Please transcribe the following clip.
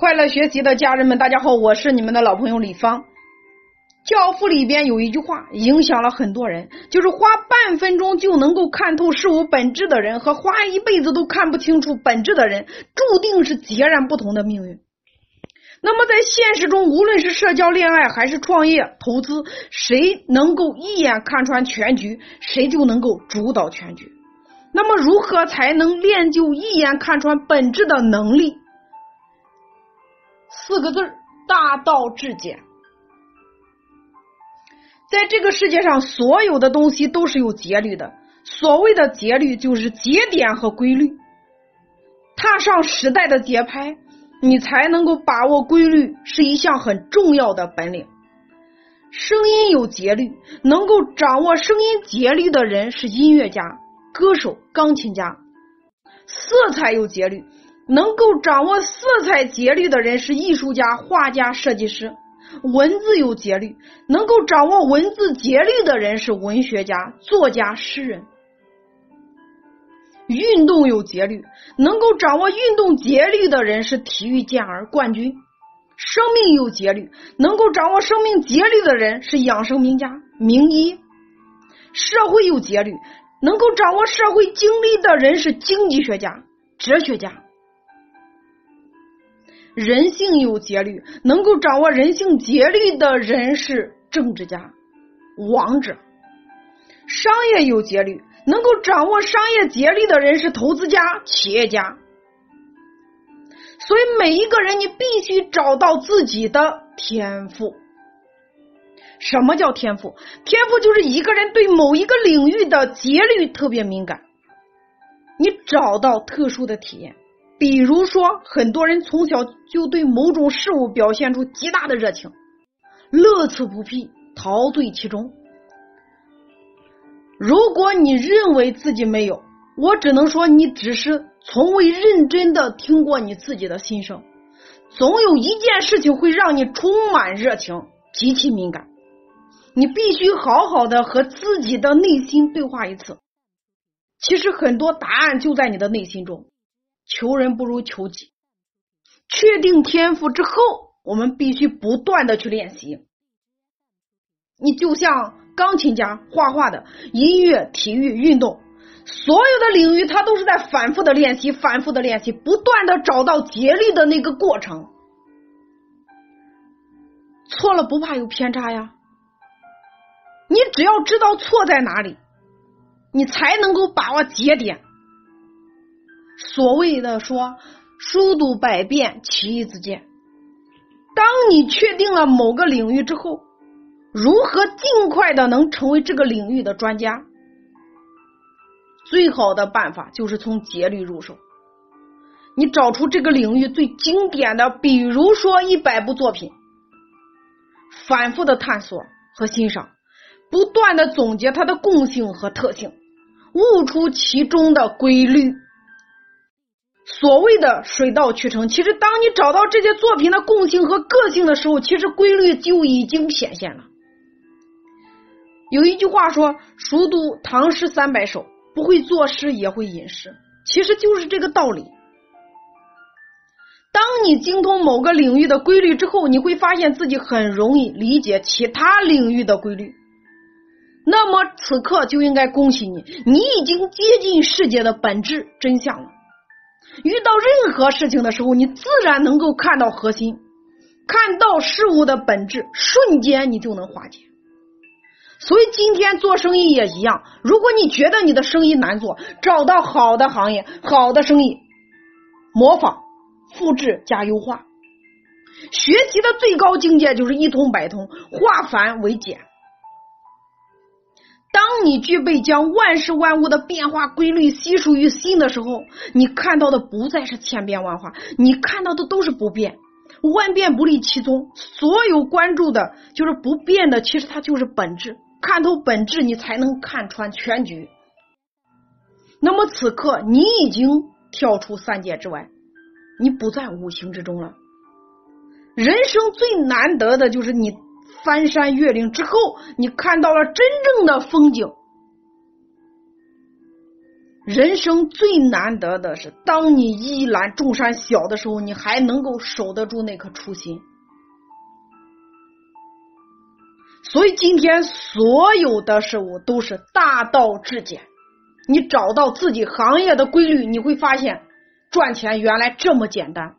快乐学习的家人们，大家好，我是你们的老朋友李芳。教父里边有一句话，影响了很多人，就是花半分钟就能够看透事物本质的人，和花一辈子都看不清楚本质的人，注定是截然不同的命运。那么在现实中，无论是社交、恋爱还是创业、投资，谁能够一眼看穿全局，谁就能够主导全局。那么，如何才能练就一眼看穿本质的能力？四个字大道至简。在这个世界上，所有的东西都是有节律的。所谓的节律，就是节点和规律。踏上时代的节拍，你才能够把握规律，是一项很重要的本领。声音有节律，能够掌握声音节律的人是音乐家、歌手、钢琴家。色彩有节律。能够掌握色彩节律的人是艺术家、画家、设计师；文字有节律，能够掌握文字节律的人是文学家、作家、诗人；运动有节律，能够掌握运动节律的人是体育健儿、冠军；生命有节律，能够掌握生命节律的人是养生名家、名医；社会有节律，能够掌握社会经历的人是经济学家、哲学家。人性有节律，能够掌握人性节律的人是政治家、王者；商业有节律，能够掌握商业节律的人是投资家、企业家。所以，每一个人你必须找到自己的天赋。什么叫天赋？天赋就是一个人对某一个领域的节律特别敏感，你找到特殊的体验。比如说，很多人从小就对某种事物表现出极大的热情，乐此不疲，陶醉其中。如果你认为自己没有，我只能说你只是从未认真的听过你自己的心声。总有一件事情会让你充满热情，极其敏感。你必须好好的和自己的内心对话一次。其实很多答案就在你的内心中。求人不如求己。确定天赋之后，我们必须不断的去练习。你就像钢琴家、画画的、音乐、体育、运动，所有的领域，它都是在反复的练习、反复的练习，不断的找到节律的那个过程。错了不怕有偏差呀，你只要知道错在哪里，你才能够把握节点。所谓的说“书读百遍，其义自见”。当你确定了某个领域之后，如何尽快的能成为这个领域的专家？最好的办法就是从节律入手。你找出这个领域最经典的，比如说一百部作品，反复的探索和欣赏，不断的总结它的共性和特性，悟出其中的规律。所谓的水到渠成，其实当你找到这些作品的共性和个性的时候，其实规律就已经显现了。有一句话说：“熟读唐诗三百首，不会作诗也会吟诗。”其实就是这个道理。当你精通某个领域的规律之后，你会发现自己很容易理解其他领域的规律。那么此刻就应该恭喜你，你已经接近世界的本质真相了。遇到任何事情的时候，你自然能够看到核心，看到事物的本质，瞬间你就能化解。所以今天做生意也一样，如果你觉得你的生意难做，找到好的行业、好的生意，模仿、复制加优化。学习的最高境界就是一通百通，化繁为简。当你具备将万事万物的变化规律悉数于心的时候，你看到的不再是千变万化，你看到的都是不变，万变不离其宗。所有关注的就是不变的，其实它就是本质。看透本质，你才能看穿全局。那么此刻，你已经跳出三界之外，你不在五行之中了。人生最难得的就是你。翻山越岭之后，你看到了真正的风景。人生最难得的是，当你一览众山小的时候，你还能够守得住那颗初心。所以今天所有的事物都是大道至简。你找到自己行业的规律，你会发现赚钱原来这么简单。